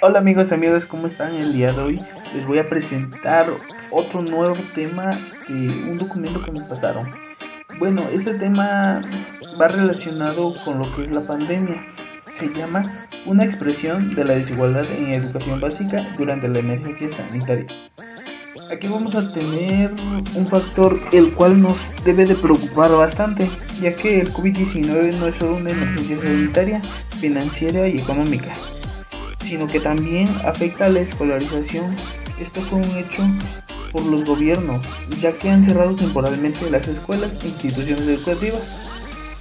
Hola amigos y amigas, ¿cómo están el día de hoy? Les voy a presentar otro nuevo tema de un documento que me pasaron. Bueno, este tema va relacionado con lo que es la pandemia. Se llama una expresión de la desigualdad en educación básica durante la emergencia sanitaria. Aquí vamos a tener un factor el cual nos debe de preocupar bastante, ya que el COVID-19 no es solo una emergencia sanitaria, financiera y económica, sino que también afecta a la escolarización. Esto fue un hecho por los gobiernos, ya que han cerrado temporalmente las escuelas e instituciones educativas.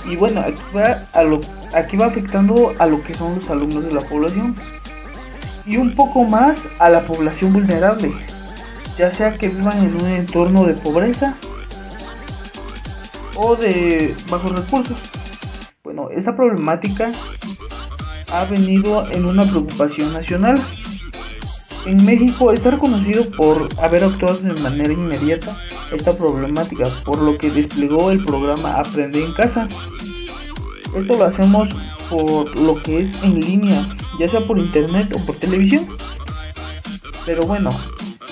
Y bueno, aquí va, a lo, aquí va afectando a lo que son los alumnos de la población y un poco más a la población vulnerable, ya sea que vivan en un entorno de pobreza o de bajos recursos. Bueno, esa problemática ha venido en una preocupación nacional. En México está reconocido por haber actuado de manera inmediata esta problemática, por lo que desplegó el programa Aprende en casa. Esto lo hacemos por lo que es en línea, ya sea por internet o por televisión. Pero bueno,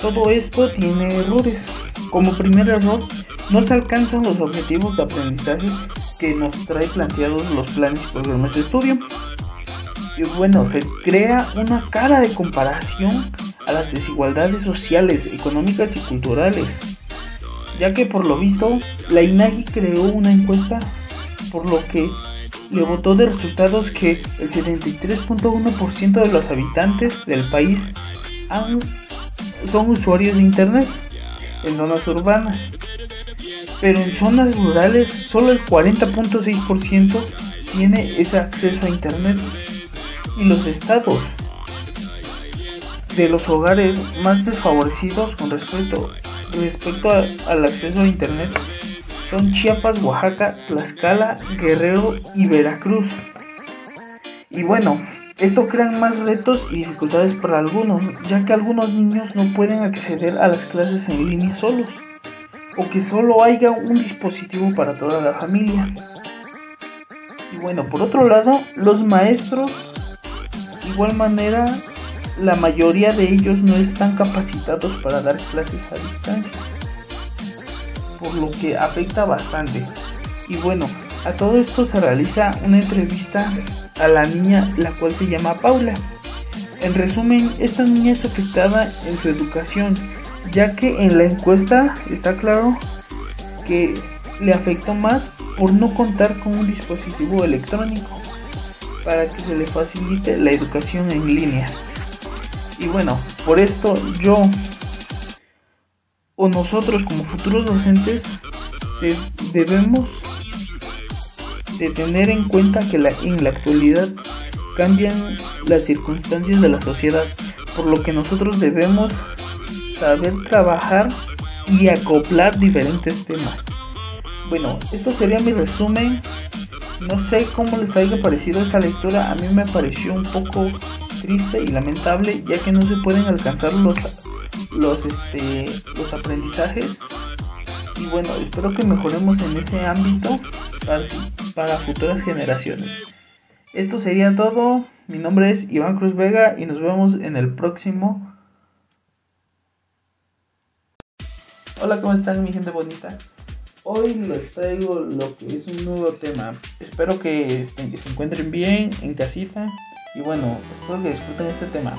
todo esto tiene errores. Como primer error, no se alcanzan los objetivos de aprendizaje que nos trae planteados los planes y programas de estudio. Y bueno, se crea una cara de comparación a las desigualdades sociales, económicas y culturales, ya que por lo visto la INAGI creó una encuesta por lo que le votó de resultados que el 73.1% de los habitantes del país han son usuarios de Internet en zonas urbanas, pero en zonas rurales solo el 40.6% tiene ese acceso a Internet y los estados de los hogares más desfavorecidos con respecto, respecto al acceso a Internet son Chiapas, Oaxaca, Tlaxcala, Guerrero y Veracruz. Y bueno, esto crea más retos y dificultades para algunos, ya que algunos niños no pueden acceder a las clases en línea solos, o que solo haya un dispositivo para toda la familia. Y bueno, por otro lado, los maestros, igual manera, la mayoría de ellos no están capacitados para dar clases a distancia, por lo que afecta bastante. Y bueno, a todo esto se realiza una entrevista a la niña, la cual se llama Paula. En resumen, esta niña es afectada en su educación, ya que en la encuesta está claro que le afectó más por no contar con un dispositivo electrónico para que se le facilite la educación en línea. Y bueno, por esto yo o nosotros como futuros docentes debemos de tener en cuenta que la, en la actualidad cambian las circunstancias de la sociedad, por lo que nosotros debemos saber trabajar y acoplar diferentes temas. Bueno, esto sería mi resumen. No sé cómo les haya parecido esta lectura, a mí me pareció un poco triste y lamentable, ya que no se pueden alcanzar los los este los aprendizajes y bueno, espero que mejoremos en ese ámbito para, futuras generaciones. Esto sería todo. Mi nombre es Iván Cruz Vega y nos vemos en el próximo. Hola, ¿cómo están mi gente bonita? Hoy les traigo lo que es un nuevo tema. Espero que, estén, que se encuentren bien en casita. Y bueno, espero que disfruten este tema.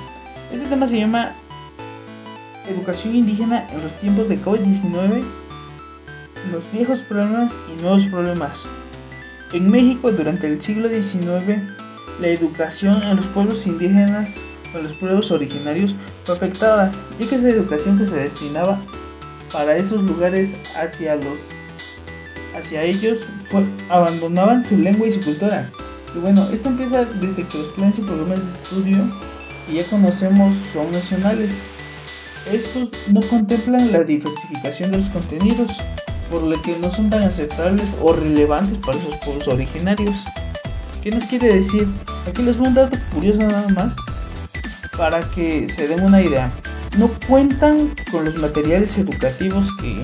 Este tema se llama Educación indígena en los tiempos de COVID-19 los viejos problemas y nuevos problemas. En México durante el siglo XIX, la educación en los pueblos indígenas o los pueblos originarios fue afectada, ya que esa educación que se destinaba para esos lugares hacia los hacia ellos abandonaban su lengua y su cultura. Y bueno, esto empieza desde que los planes y programas de estudio que ya conocemos son nacionales. Estos no contemplan la diversificación de los contenidos, por lo que no son tan aceptables o relevantes para esos pueblos originarios. ¿Qué nos quiere decir? Aquí les voy a un dato curioso nada más para que se den una idea. No cuentan con los materiales educativos que,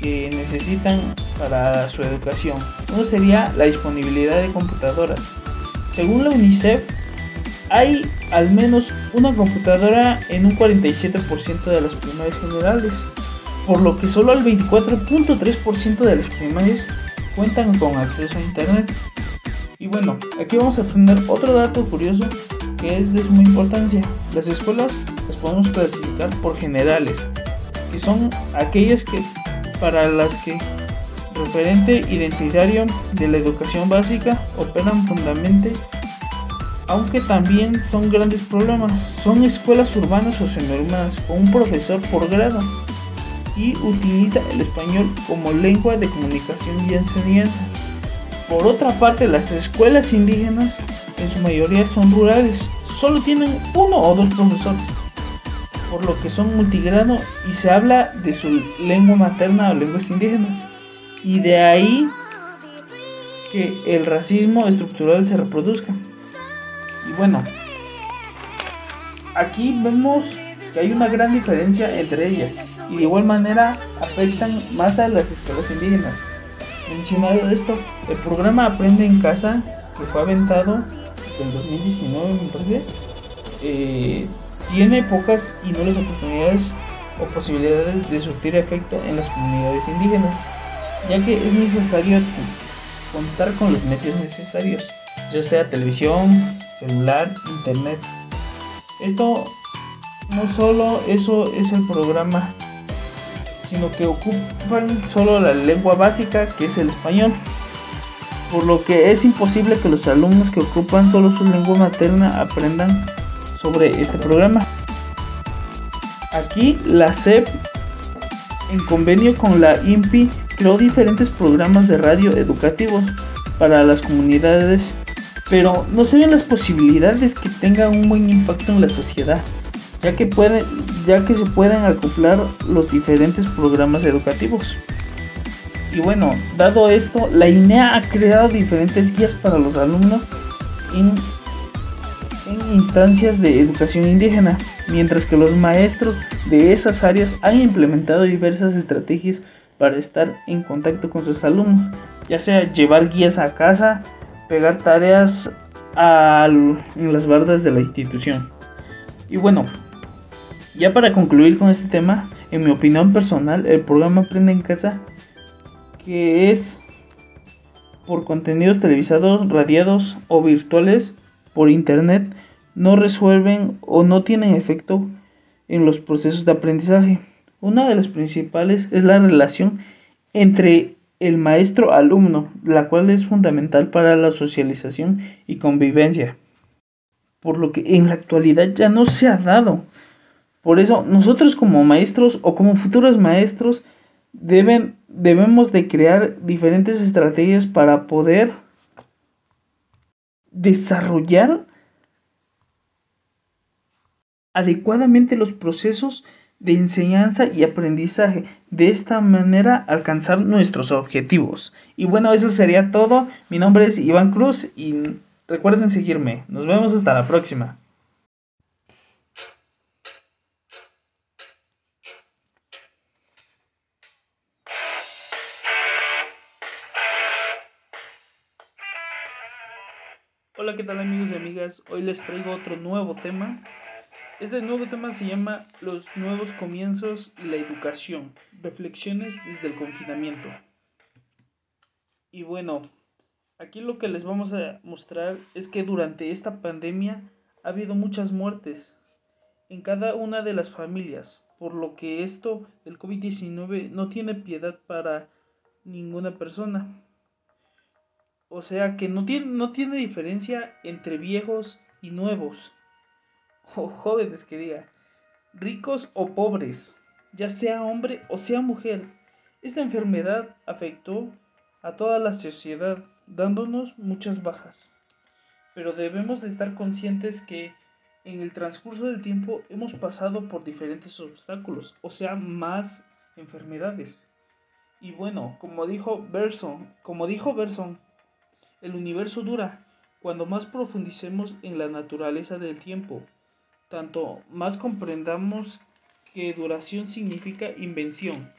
que necesitan para su educación. Uno sería la disponibilidad de computadoras. Según la UNICEF, hay al menos una computadora en un 47% de las primarias generales, por lo que solo el 24.3% de las primarias cuentan con acceso a Internet. Y bueno, aquí vamos a tener otro dato curioso que es de suma importancia. Las escuelas las podemos clasificar por generales, que son aquellas que para las que referente identitario de la educación básica operan fundamentalmente aunque también son grandes problemas. Son escuelas urbanas o semiurbanas con un profesor por grado y utiliza el español como lengua de comunicación y enseñanza. Por otra parte, las escuelas indígenas en su mayoría son rurales, solo tienen uno o dos profesores, por lo que son multigrado y se habla de su lengua materna o lenguas indígenas. Y de ahí que el racismo estructural se reproduzca. Y bueno, aquí vemos que hay una gran diferencia entre ellas y de igual manera afectan más a las escuelas indígenas. Mencionado esto, el programa Aprende en Casa, que fue aventado en 2019 me parece, eh, tiene pocas y nulas oportunidades o posibilidades de surtir efecto en las comunidades indígenas, ya que es necesario contar con los medios necesarios, ya sea televisión, celular, internet. Esto no solo eso es el programa, sino que ocupan solo la lengua básica que es el español. Por lo que es imposible que los alumnos que ocupan solo su lengua materna aprendan sobre este programa. Aquí la SEP, en convenio con la INPI, creó diferentes programas de radio educativos para las comunidades pero no se ven las posibilidades que tenga un buen impacto en la sociedad, ya que, ya que se pueden acoplar los diferentes programas educativos. Y bueno, dado esto, la INEA ha creado diferentes guías para los alumnos en instancias de educación indígena, mientras que los maestros de esas áreas han implementado diversas estrategias para estar en contacto con sus alumnos, ya sea llevar guías a casa, pegar tareas en las bardas de la institución. Y bueno, ya para concluir con este tema, en mi opinión personal, el programa Aprende en Casa, que es por contenidos televisados, radiados o virtuales por internet, no resuelven o no tienen efecto en los procesos de aprendizaje. Una de las principales es la relación entre el maestro-alumno, la cual es fundamental para la socialización y convivencia, por lo que en la actualidad ya no se ha dado. Por eso nosotros como maestros o como futuros maestros deben, debemos de crear diferentes estrategias para poder desarrollar adecuadamente los procesos de enseñanza y aprendizaje. De esta manera alcanzar nuestros objetivos. Y bueno, eso sería todo. Mi nombre es Iván Cruz y recuerden seguirme. Nos vemos hasta la próxima. Hola, ¿qué tal amigos y amigas? Hoy les traigo otro nuevo tema este nuevo tema se llama Los nuevos comienzos y la educación, reflexiones desde el confinamiento. Y bueno, aquí lo que les vamos a mostrar es que durante esta pandemia ha habido muchas muertes en cada una de las familias, por lo que esto del COVID-19 no tiene piedad para ninguna persona. O sea que no tiene, no tiene diferencia entre viejos y nuevos o jóvenes que diga, ricos o pobres, ya sea hombre o sea mujer. Esta enfermedad afectó a toda la sociedad, dándonos muchas bajas. Pero debemos de estar conscientes que en el transcurso del tiempo hemos pasado por diferentes obstáculos, o sea, más enfermedades. Y bueno, como dijo Berson, como dijo Berson, el universo dura cuando más profundicemos en la naturaleza del tiempo tanto más comprendamos que duración significa invención,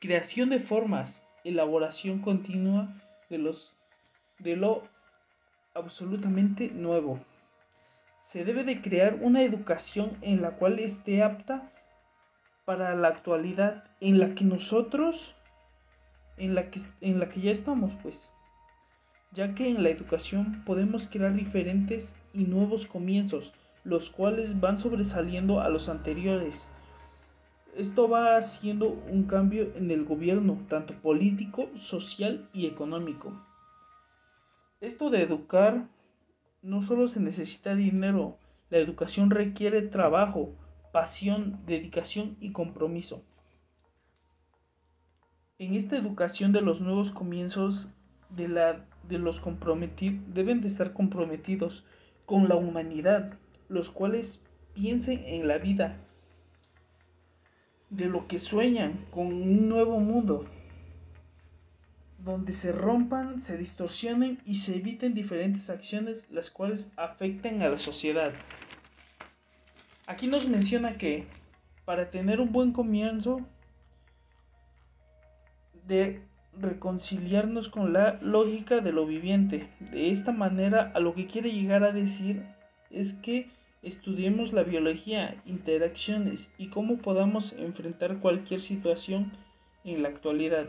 creación de formas, elaboración continua de, los, de lo absolutamente nuevo. Se debe de crear una educación en la cual esté apta para la actualidad en la que nosotros, en la que, en la que ya estamos, pues. Ya que en la educación podemos crear diferentes y nuevos comienzos, los cuales van sobresaliendo a los anteriores. Esto va haciendo un cambio en el gobierno, tanto político, social y económico. Esto de educar no solo se necesita dinero, la educación requiere trabajo, pasión, dedicación y compromiso. En esta educación de los nuevos comienzos de, la, de los comprometidos deben de estar comprometidos con la humanidad, los cuales piensen en la vida, de lo que sueñan con un nuevo mundo, donde se rompan, se distorsionen y se eviten diferentes acciones las cuales afecten a la sociedad. Aquí nos menciona que para tener un buen comienzo de reconciliarnos con la lógica de lo viviente. De esta manera, a lo que quiere llegar a decir es que estudiemos la biología, interacciones y cómo podamos enfrentar cualquier situación en la actualidad.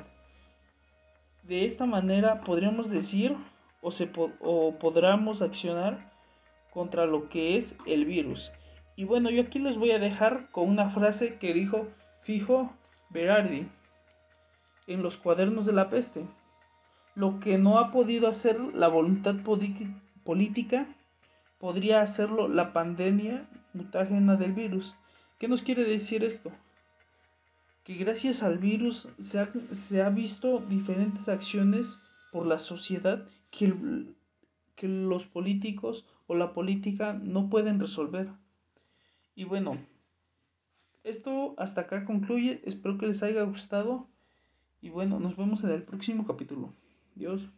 De esta manera podríamos decir o, se o podremos accionar contra lo que es el virus. Y bueno, yo aquí les voy a dejar con una frase que dijo Fijo Berardi en los cuadernos de la peste. Lo que no ha podido hacer la voluntad política, podría hacerlo la pandemia mutágena del virus. ¿Qué nos quiere decir esto? Que gracias al virus se ha visto diferentes acciones por la sociedad que, que los políticos o la política no pueden resolver. Y bueno, esto hasta acá concluye. Espero que les haya gustado. Y bueno, nos vemos en el próximo capítulo. Dios.